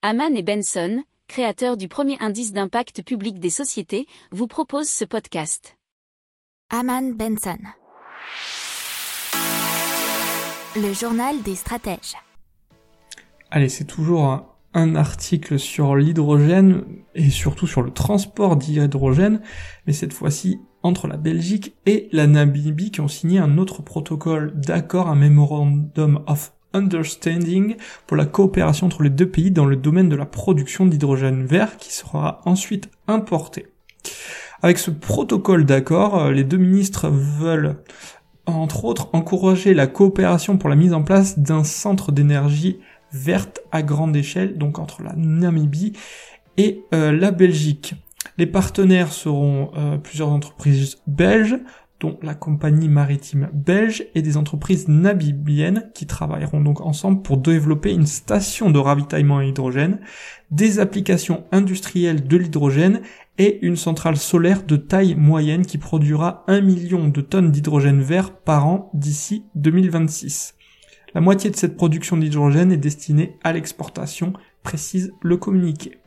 Haman et Benson, créateurs du premier indice d'impact public des sociétés, vous proposent ce podcast. Haman Benson. Le journal des stratèges. Allez, c'est toujours un, un article sur l'hydrogène et surtout sur le transport d'hydrogène, mais cette fois-ci entre la Belgique et la Namibie qui ont signé un autre protocole d'accord, un Memorandum of Understanding pour la coopération entre les deux pays dans le domaine de la production d'hydrogène vert qui sera ensuite importé. Avec ce protocole d'accord, euh, les deux ministres veulent entre autres encourager la coopération pour la mise en place d'un centre d'énergie verte à grande échelle, donc entre la Namibie et euh, la Belgique. Les partenaires seront euh, plusieurs entreprises belges, dont la compagnie maritime belge et des entreprises namibiennes qui travailleront donc ensemble pour développer une station de ravitaillement à hydrogène, des applications industrielles de l'hydrogène et une centrale solaire de taille moyenne qui produira un million de tonnes d'hydrogène vert par an d'ici 2026. La moitié de cette production d'hydrogène est destinée à l'exportation, précise le communiqué.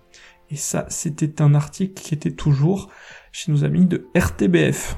Et ça, c'était un article qui était toujours chez nos amis de RTBF.